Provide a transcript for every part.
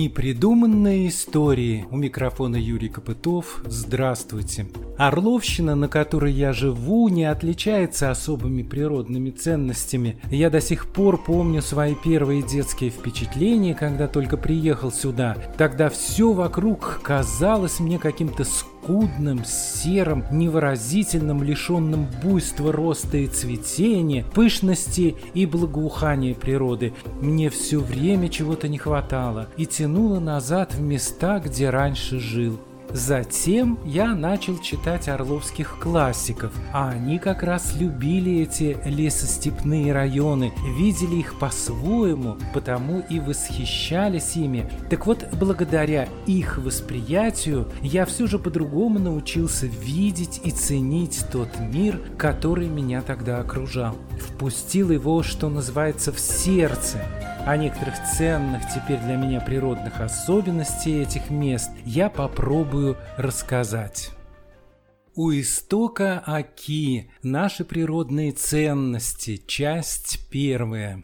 Непридуманные истории. У микрофона Юрий Копытов. Здравствуйте. Орловщина, на которой я живу, не отличается особыми природными ценностями. Я до сих пор помню свои первые детские впечатления, когда только приехал сюда. Тогда все вокруг казалось мне каким-то скудным, серым, невыразительным, лишенным буйства роста и цветения, пышности и благоухания природы. Мне все время чего-то не хватало и тянуло назад в места, где раньше жил. Затем я начал читать орловских классиков, а они как раз любили эти лесостепные районы, видели их по-своему, потому и восхищались ими. Так вот, благодаря их восприятию, я все же по-другому научился видеть и ценить тот мир, который меня тогда окружал. Впустил его, что называется, в сердце, о некоторых ценных теперь для меня природных особенностей этих мест я попробую рассказать. У истока Аки наши природные ценности, часть первая.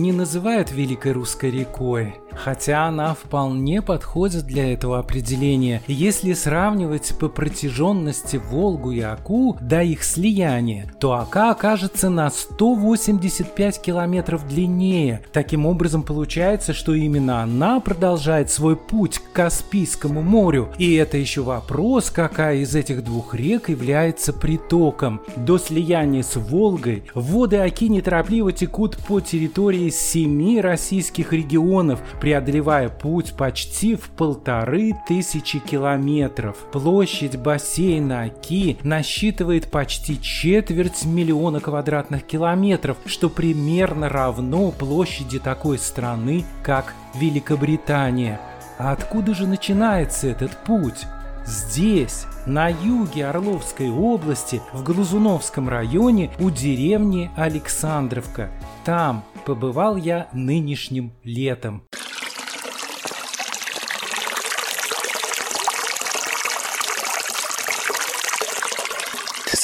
Не называют Великой Русской рекой, хотя она вполне подходит для этого определения. Если сравнивать по протяженности Волгу и Аку до их слияния, то Ака окажется на 185 километров длиннее. Таким образом получается, что именно она продолжает свой путь к Каспийскому морю. И это еще вопрос, какая из этих двух рек является притоком. До слияния с Волгой воды Аки неторопливо текут по территории семи российских регионов, преодолевая путь почти в полторы тысячи километров. Площадь бассейна Оки насчитывает почти четверть миллиона квадратных километров, что примерно равно площади такой страны, как Великобритания. А откуда же начинается этот путь? Здесь, на юге Орловской области, в Глазуновском районе, у деревни Александровка. Там побывал я нынешним летом.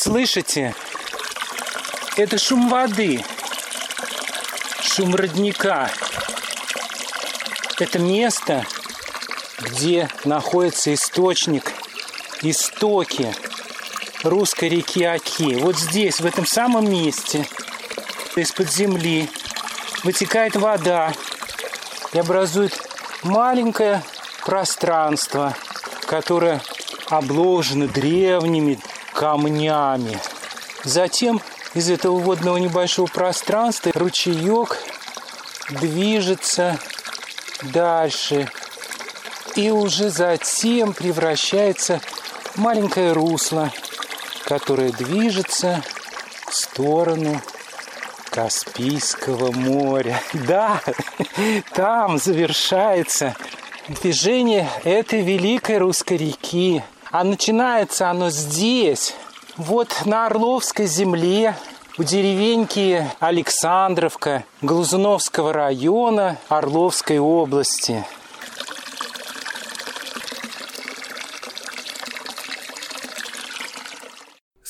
Слышите? Это шум воды, шум родника. Это место, где находится источник, истоки русской реки Оки. Вот здесь, в этом самом месте, из-под земли, вытекает вода и образует маленькое пространство, которое обложено древними камнями. Затем из этого водного небольшого пространства ручеек движется дальше и уже затем превращается в маленькое русло, которое движется в сторону Каспийского моря. Да, там завершается движение этой великой русской реки. А начинается оно здесь, вот на Орловской земле, у деревеньки Александровка Глазуновского района Орловской области –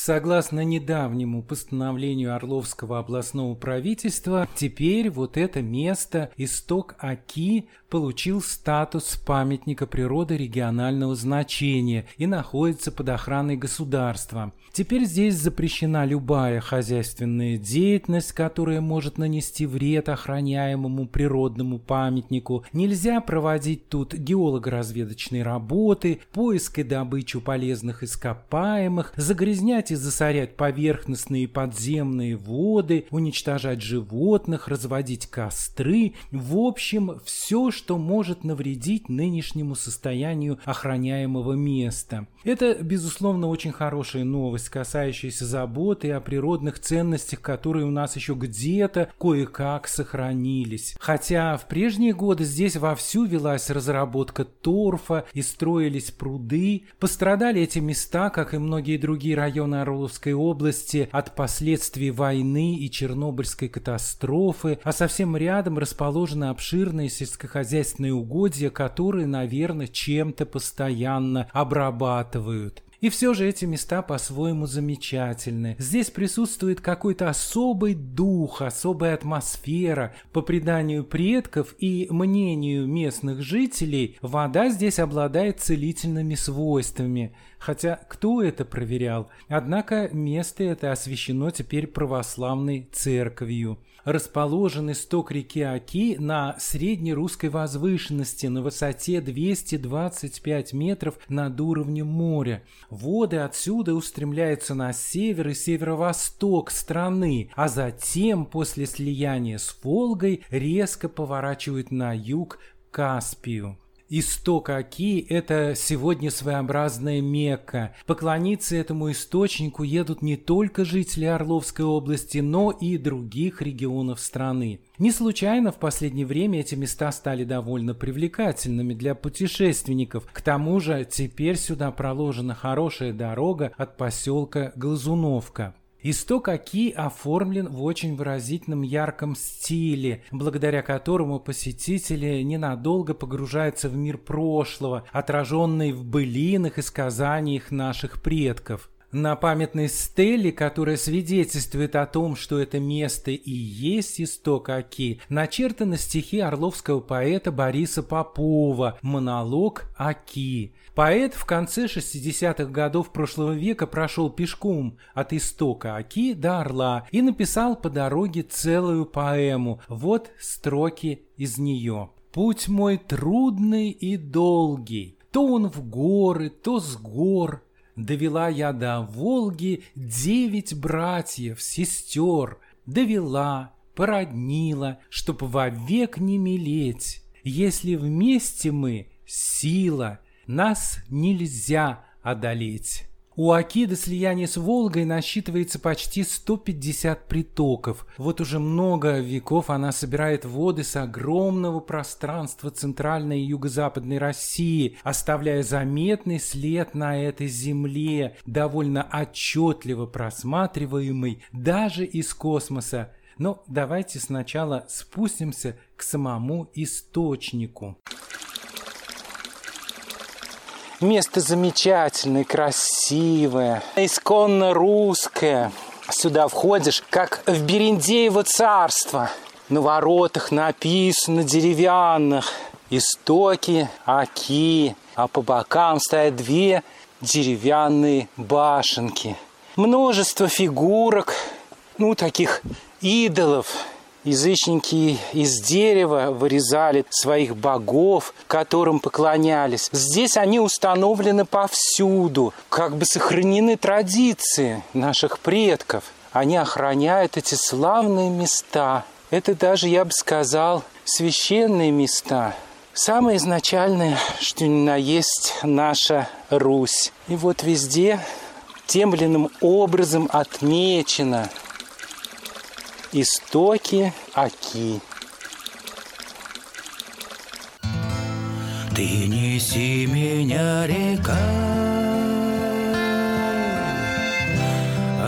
Согласно недавнему постановлению Орловского областного правительства, теперь вот это место, исток Аки, получил статус памятника природы регионального значения и находится под охраной государства. Теперь здесь запрещена любая хозяйственная деятельность, которая может нанести вред охраняемому природному памятнику. Нельзя проводить тут геолого-разведочные работы, поиск и добычу полезных ископаемых, загрязнять засорять поверхностные и подземные воды, уничтожать животных, разводить костры. В общем, все, что может навредить нынешнему состоянию охраняемого места. Это, безусловно, очень хорошая новость, касающаяся заботы о природных ценностях, которые у нас еще где-то кое-как сохранились. Хотя в прежние годы здесь вовсю велась разработка торфа и строились пруды, пострадали эти места, как и многие другие районы Орловской области, от последствий войны и Чернобыльской катастрофы, а совсем рядом расположены обширные сельскохозяйственные угодья, которые, наверное, чем-то постоянно обрабатывают. И все же эти места по-своему замечательны. Здесь присутствует какой-то особый дух, особая атмосфера. По преданию предков и мнению местных жителей, вода здесь обладает целительными свойствами. Хотя кто это проверял? Однако место это освящено теперь православной церковью расположен исток реки Оки на средней русской возвышенности на высоте 225 метров над уровнем моря. Воды отсюда устремляются на север и северо-восток страны, а затем после слияния с Волгой резко поворачивают на юг Каспию. Исток Оки – это сегодня своеобразная Мекка. Поклониться этому источнику едут не только жители Орловской области, но и других регионов страны. Не случайно в последнее время эти места стали довольно привлекательными для путешественников. К тому же теперь сюда проложена хорошая дорога от поселка Глазуновка. Исток Оки оформлен в очень выразительном ярком стиле, благодаря которому посетители ненадолго погружаются в мир прошлого, отраженный в былинах и сказаниях наших предков. На памятной стеле, которая свидетельствует о том, что это место и есть исток Оки, начертаны стихи орловского поэта Бориса Попова «Монолог Оки». Поэт в конце 60-х годов прошлого века прошел пешком от истока Оки до Орла и написал по дороге целую поэму. Вот строки из нее. «Путь мой трудный и долгий, то он в горы, то с гор. Довела я до Волги девять братьев, сестер. Довела, породнила, чтоб вовек не мелеть. Если вместе мы — сила — нас нельзя одолеть. У Аки до слияния с Волгой насчитывается почти 150 притоков. Вот уже много веков она собирает воды с огромного пространства центральной и юго-западной России, оставляя заметный след на этой земле, довольно отчетливо просматриваемый даже из космоса. Но давайте сначала спустимся к самому источнику. Место замечательное, красивое, исконно русское. Сюда входишь, как в Берендеево царство. На воротах написано деревянных истоки, оки, а по бокам стоят две деревянные башенки. Множество фигурок, ну, таких идолов, Язычники из дерева вырезали своих богов, которым поклонялись. Здесь они установлены повсюду, как бы сохранены традиции наших предков. Они охраняют эти славные места. Это даже, я бы сказал, священные места. Самое изначальное, что ни на есть наша Русь. И вот везде тем или иным образом отмечено – Истоки Аки. Ты неси меня, река,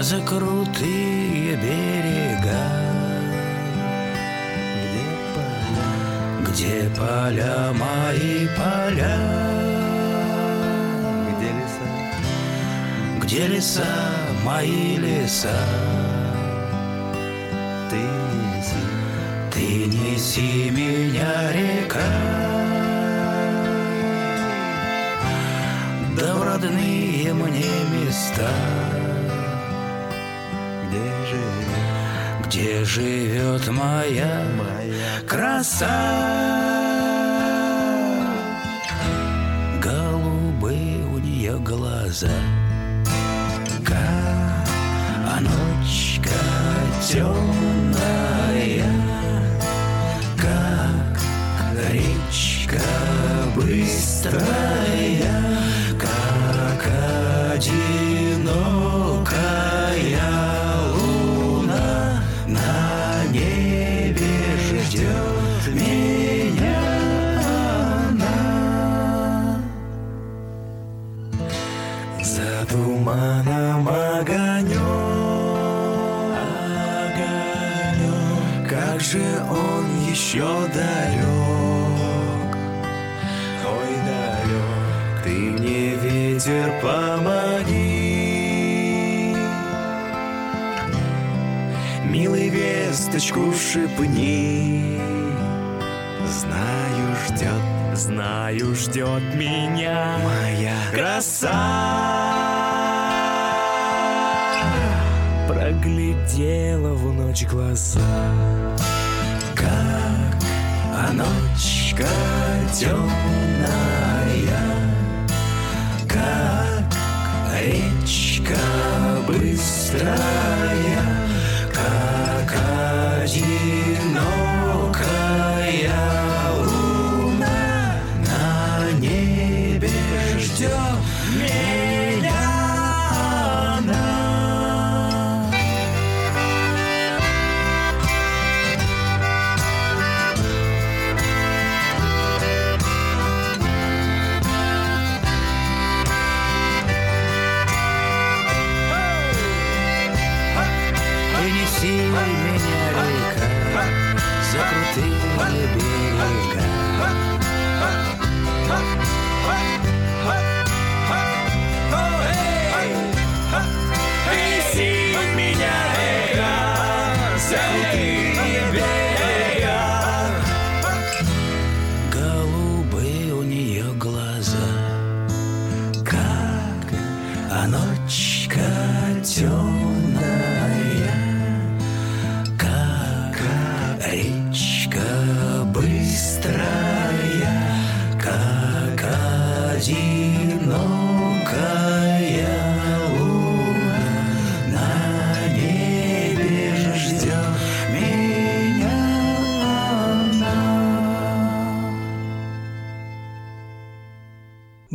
за крутые берега, где поля, где поля мои поля, где леса, где леса? Мои леса. Неси меня, река, Да в родные мне места, Где живет, где живет моя, моя краса. Голубые у нее глаза, Как а ночка темная, же он еще далек, ой, далек, ты мне ветер помоги, милый весточку шепни, знаю ждет Знаю, ждет меня моя краса. Проглядела в ночь глаза ночка темная Как речка быстрая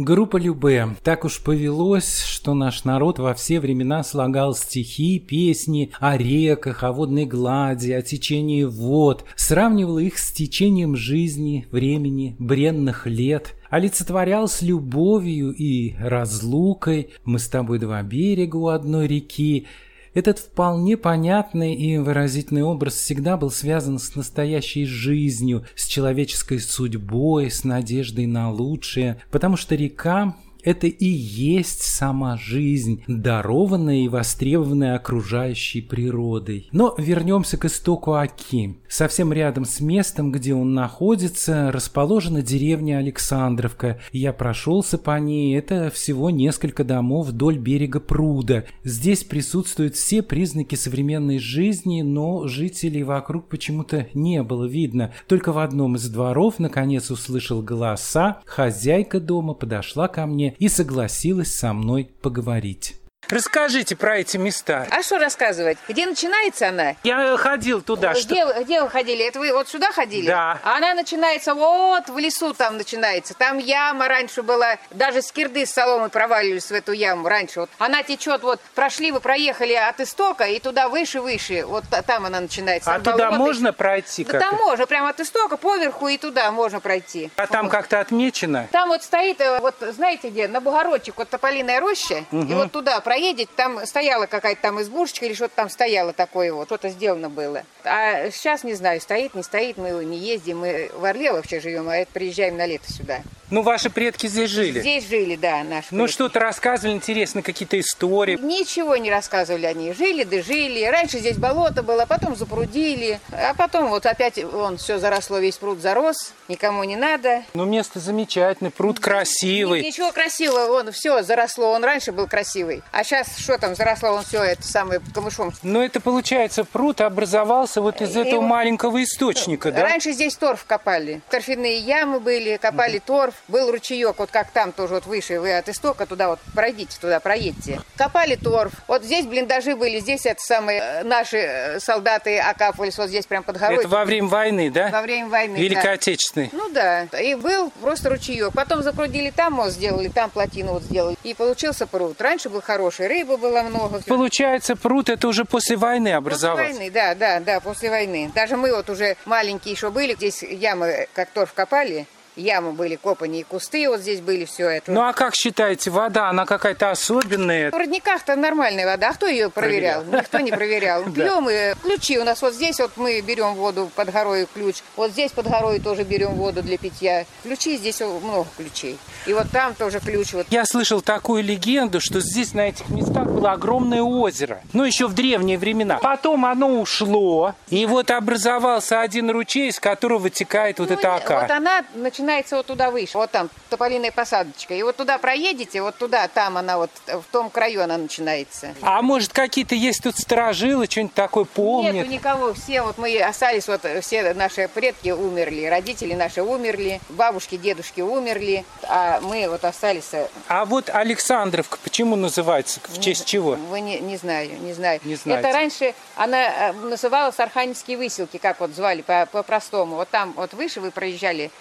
Группа Любе. Так уж повелось, что наш народ во все времена слагал стихи, песни о реках, о водной глади, о течении вод, сравнивал их с течением жизни, времени, бренных лет, олицетворял с любовью и разлукой «Мы с тобой два берега у одной реки», этот вполне понятный и выразительный образ всегда был связан с настоящей жизнью, с человеческой судьбой, с надеждой на лучшее, потому что река это и есть сама жизнь, дарованная и востребованная окружающей природой. Но вернемся к истоку Аки. Совсем рядом с местом, где он находится, расположена деревня Александровка. Я прошелся по ней, это всего несколько домов вдоль берега пруда. Здесь присутствуют все признаки современной жизни, но жителей вокруг почему-то не было видно. Только в одном из дворов наконец услышал голоса, хозяйка дома подошла ко мне и согласилась со мной поговорить. Расскажите про эти места. А что рассказывать? Где начинается она? Я ходил туда. Что... Где, вы- где вы ходили? Это вы вот сюда ходили? Да. А Она начинается вот в лесу там начинается. Там яма раньше была, даже скирды с соломой проваливались в эту яму раньше. Вот она течет, вот прошли вы, проехали от истока и туда выше-выше. Вот та- там она начинается. А Там туда болото. можно пройти? Да там можно, прямо от истока поверху и туда можно пройти. А там Вот. как-то отмечено? Там вот стоит, э, вот знаете где, на Бугородчик, вот тополиная роща, и вот туда проедете, там стояла какая-то там избушечка или что-то там стояло такое вот, что-то сделано было. А сейчас не знаю, стоит, не стоит, мы не ездим, мы в Орле вообще живем, а это приезжаем на лето сюда. Ну, ваши предки здесь жили. Здесь жили, да, наши. Ну, предки. что-то рассказывали, интересно, какие-то истории. Ничего не рассказывали они. Жили да жили. Раньше здесь болото было, потом запрудили. А потом вот опять он все заросло, весь пруд зарос. Никому не надо. Ну, место замечательное, пруд красивый. Ничего красивого, он все заросло, он раньше был красивый. А сейчас что там, заросло он все это самое камышом. Но это, получается, пруд образовался вот из И этого вот- маленького источника, да? Раньше здесь торф копали. Торфяные ямы были, копали торф. Был ручеек, вот как там тоже вот выше, вы от истока туда вот пройдите, туда проедьте. Копали торф. Вот здесь блиндажи были, здесь это самые э, наши э, солдаты окапывались вот здесь прям под горой. Это во время войны, да? Во время войны, Великой да. Отечественной. Ну да, и был просто ручеек. Потом запрудили, там мост сделали, там плотину вот сделали. И получился пруд. Раньше был хороший, рыбы было много. Получается, пруд это уже после войны После образовался. войны, да, да, да, после войны. Даже мы вот уже маленькие еще были, здесь ямы, как торф копали, ямы были копани, и кусты вот здесь были, все это. Ну а как считаете, вода, она какая-то особенная? В родниках-то нормальная вода, а кто ее проверял? проверял. Никто не проверял. Пьем и ключи у нас вот здесь вот мы берем воду под горой ключ, вот здесь под горой тоже берем воду для питья. Ключи здесь много ключей. И вот там тоже ключ. Вот. Я слышал такую легенду, что здесь на этих местах было огромное озеро. Ну, еще в древние времена. Потом оно ушло, и вот образовался один ручей, из которого вытекает вот ну, эта ока. Вот она начинается вот туда выше, вот там тополиная посадочка. И вот туда проедете, вот туда, там она вот, в том краю она начинается. А может, какие-то есть тут сторожилы, что-нибудь такое помнят? Нету никого, все вот мы остались, вот все наши предки умерли, родители наши умерли, бабушки, дедушки умерли, а мы вот остались. Э, а вот Александровка почему называется? В честь чего? Вы не, не знаю, не знаю. Не знаете. Это раньше она э, называлась Архангельские выселки, как вот звали по-простому. вот там вот выше вы проезжали.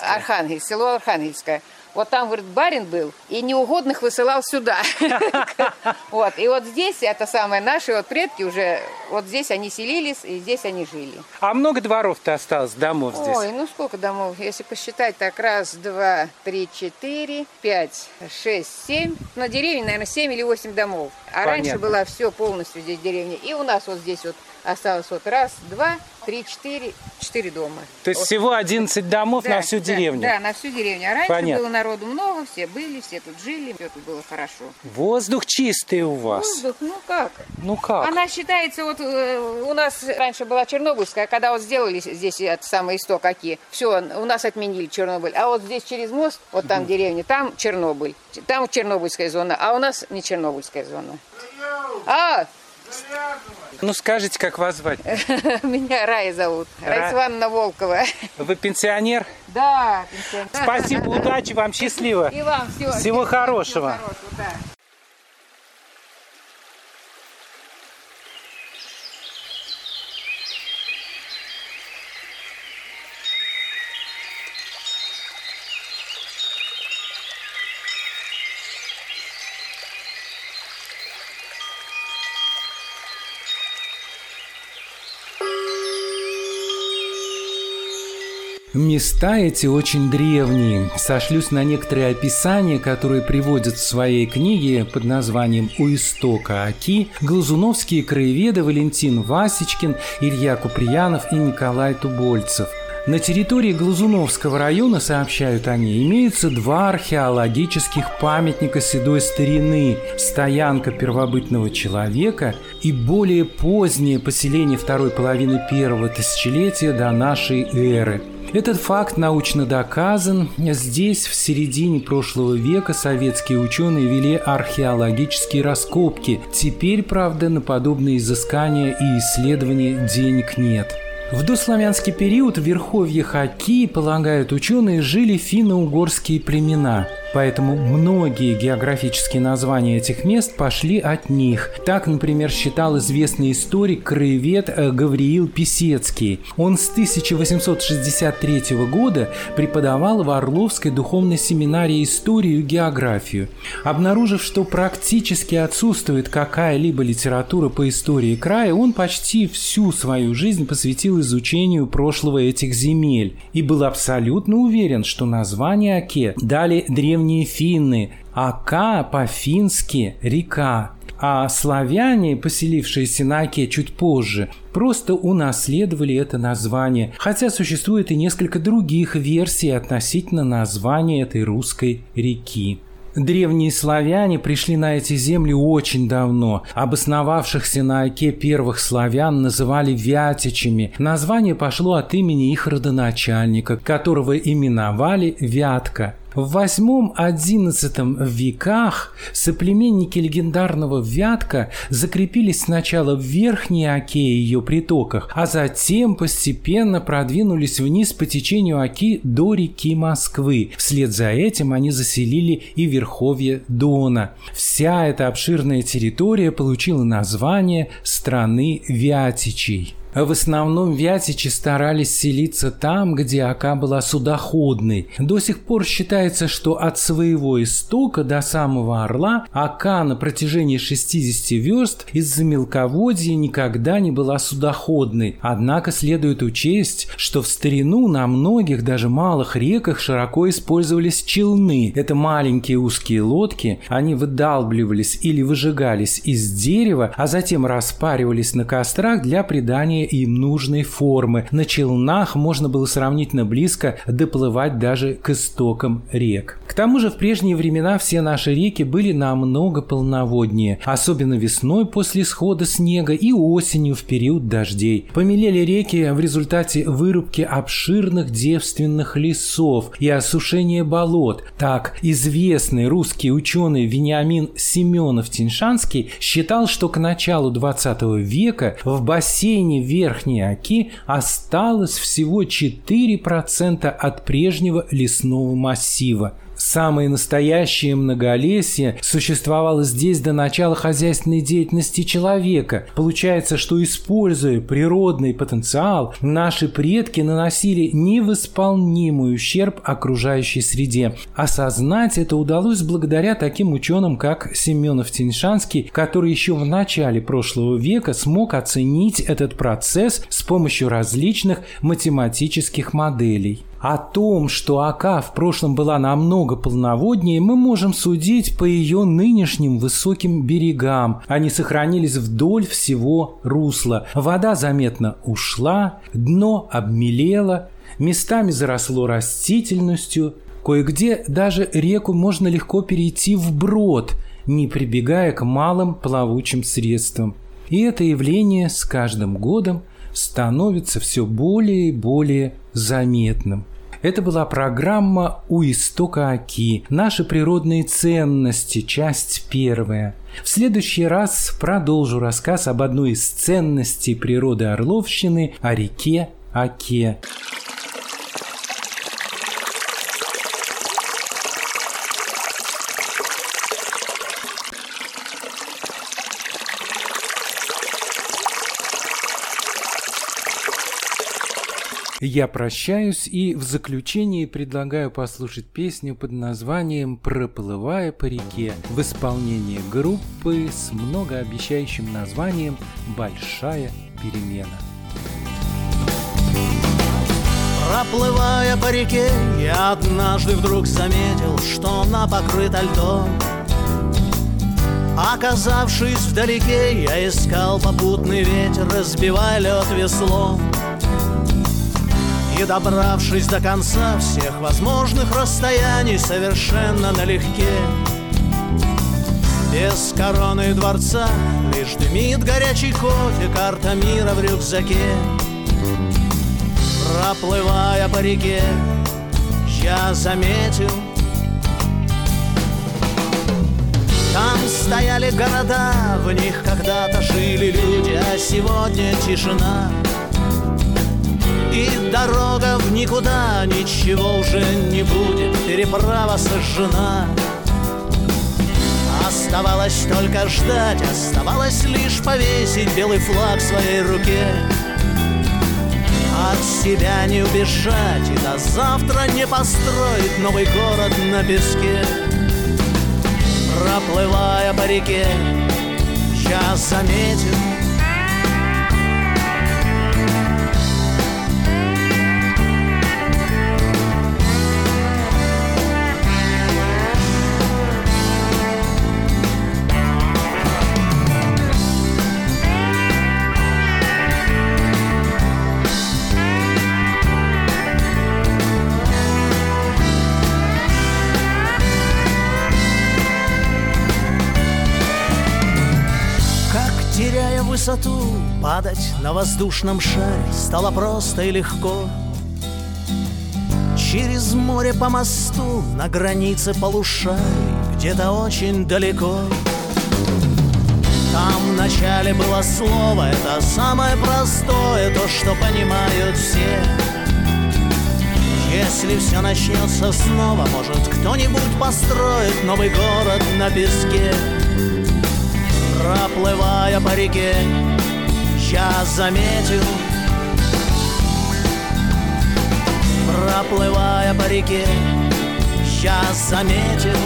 Архангельское. Архангельск, село Архангельское. Вот там, говорит, барин был, и неугодных высылал сюда. Вот, и вот здесь, это самое, наши вот предки уже, вот здесь они селились, и здесь они жили. А много дворов-то осталось, домов здесь? Ой, ну сколько домов? Если посчитать, так раз, два, три, четыре, пять, шесть, семь. На деревне, наверное, семь или восемь домов. А раньше была все полностью здесь деревня. И у нас вот здесь вот осталось вот раз, два, три, четыре, четыре дома. То есть вот. всего 11 домов да, на всю да, деревню? Да, на всю деревню. А раньше Понятно. было народу много, все были, все тут жили, все тут было хорошо. Воздух чистый у вас. Воздух, ну как? Ну как? Она считается, вот э, у нас раньше была Чернобыльская, когда вот сделали здесь это самое исток какие, все, у нас отменили Чернобыль. А вот здесь через мост, вот там угу. деревня, там Чернобыль. Там Чернобыльская зона, а у нас не Чернобыльская зона. А, ну, скажите, как вас звать? Меня Рая зовут. Ра... Раиса Ивановна Волкова. Вы пенсионер? Да, пенсионер. Спасибо, удачи вам, счастливо. И вам всего, всего хорошего. Всего хорошего да. Места эти очень древние. Сошлюсь на некоторые описания, которые приводят в своей книге под названием «У истока Аки» глазуновские краеведы Валентин Васечкин, Илья Куприянов и Николай Тубольцев – на территории Глазуновского района, сообщают они, имеются два археологических памятника седой старины – стоянка первобытного человека и более позднее поселение второй половины первого тысячелетия до нашей эры – этот факт научно доказан. Здесь в середине прошлого века советские ученые вели археологические раскопки. Теперь, правда, на подобные изыскания и исследования денег нет. В дославянский период в верховье Хаки, полагают ученые, жили финно-угорские племена – Поэтому многие географические названия этих мест пошли от них. Так, например, считал известный историк-краевед э, Гавриил Писецкий. Он с 1863 года преподавал в Орловской духовной семинарии историю и географию. Обнаружив, что практически отсутствует какая-либо литература по истории края, он почти всю свою жизнь посвятил изучению прошлого этих земель и был абсолютно уверен, что название Оке дали древние древние финны, Ака по-фински река, а славяне, поселившиеся на Оке чуть позже, просто унаследовали это название, хотя существует и несколько других версий относительно названия этой русской реки. Древние славяне пришли на эти земли очень давно. Обосновавшихся на Оке первых славян называли вятичами. Название пошло от имени их родоначальника, которого именовали Вятка. В VIII-XI веках соплеменники легендарного Вятка закрепились сначала в Верхней Оке и ее притоках, а затем постепенно продвинулись вниз по течению Оки до реки Москвы. Вслед за этим они заселили и верховье Дона. Вся эта обширная территория получила название страны Вятичей. В основном вятичи старались селиться там, где Ака была судоходной. До сих пор считается, что от своего истока до самого Орла Ака на протяжении 60 верст из-за мелководья никогда не была судоходной. Однако следует учесть, что в старину на многих, даже малых реках широко использовались челны. Это маленькие узкие лодки, они выдалбливались или выжигались из дерева, а затем распаривались на кострах для придания им нужной формы. На челнах можно было сравнительно близко доплывать даже к истокам рек. К тому же в прежние времена все наши реки были намного полноводнее, особенно весной после схода снега и осенью в период дождей. Помелели реки в результате вырубки обширных девственных лесов и осушения болот. Так, известный русский ученый Вениамин Семенов-Тиншанский считал, что к началу 20 века в бассейне Верхней Оки осталось всего 4% от прежнего лесного массива. Самое настоящее многолесье существовало здесь до начала хозяйственной деятельности человека. Получается, что используя природный потенциал, наши предки наносили невосполнимый ущерб окружающей среде. Осознать это удалось благодаря таким ученым, как Семенов-Тиньшанский, который еще в начале прошлого века смог оценить этот процесс с помощью различных математических моделей. О том, что Ака в прошлом была намного полноводнее, мы можем судить по ее нынешним высоким берегам. Они сохранились вдоль всего русла. Вода заметно ушла, дно обмелело, местами заросло растительностью. Кое-где даже реку можно легко перейти вброд, не прибегая к малым плавучим средствам. И это явление с каждым годом становится все более и более заметным. Это была программа «У истока Оки. Наши природные ценности. Часть первая». В следующий раз продолжу рассказ об одной из ценностей природы Орловщины, о реке Оке. Я прощаюсь и в заключении предлагаю послушать песню под названием «Проплывая по реке» в исполнении группы с многообещающим названием «Большая перемена». Проплывая по реке, я однажды вдруг заметил, что она покрыта льдом. Оказавшись вдалеке, я искал попутный ветер, разбивая лед веслом. И добравшись до конца всех возможных расстояний Совершенно налегке. Без короны дворца Лишь дымит горячий кофе Карта мира в рюкзаке. Проплывая по реке Я заметил. Там стояли города, в них когда-то жили люди, а сегодня тишина. И дорога в никуда, ничего уже не будет, переправа сожжена. Оставалось только ждать, оставалось лишь повесить белый флаг в своей руке. От себя не убежать и до завтра не построить новый город на песке. Проплывая по реке, я заметил, Падать на воздушном шаре Стало просто и легко. Через море по мосту На границе полушарий Где-то очень далеко. Там в начале было слово Это самое простое То, что понимают все. Если все начнется снова, может кто-нибудь построит новый город на песке. Проплывая по реке, сейчас заметил Проплывая по реке, сейчас заметил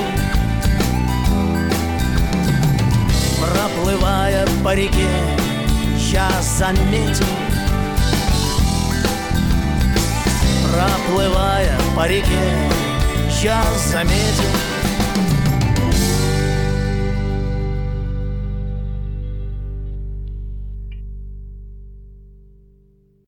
Проплывая по реке, сейчас заметил Проплывая по реке, сейчас заметил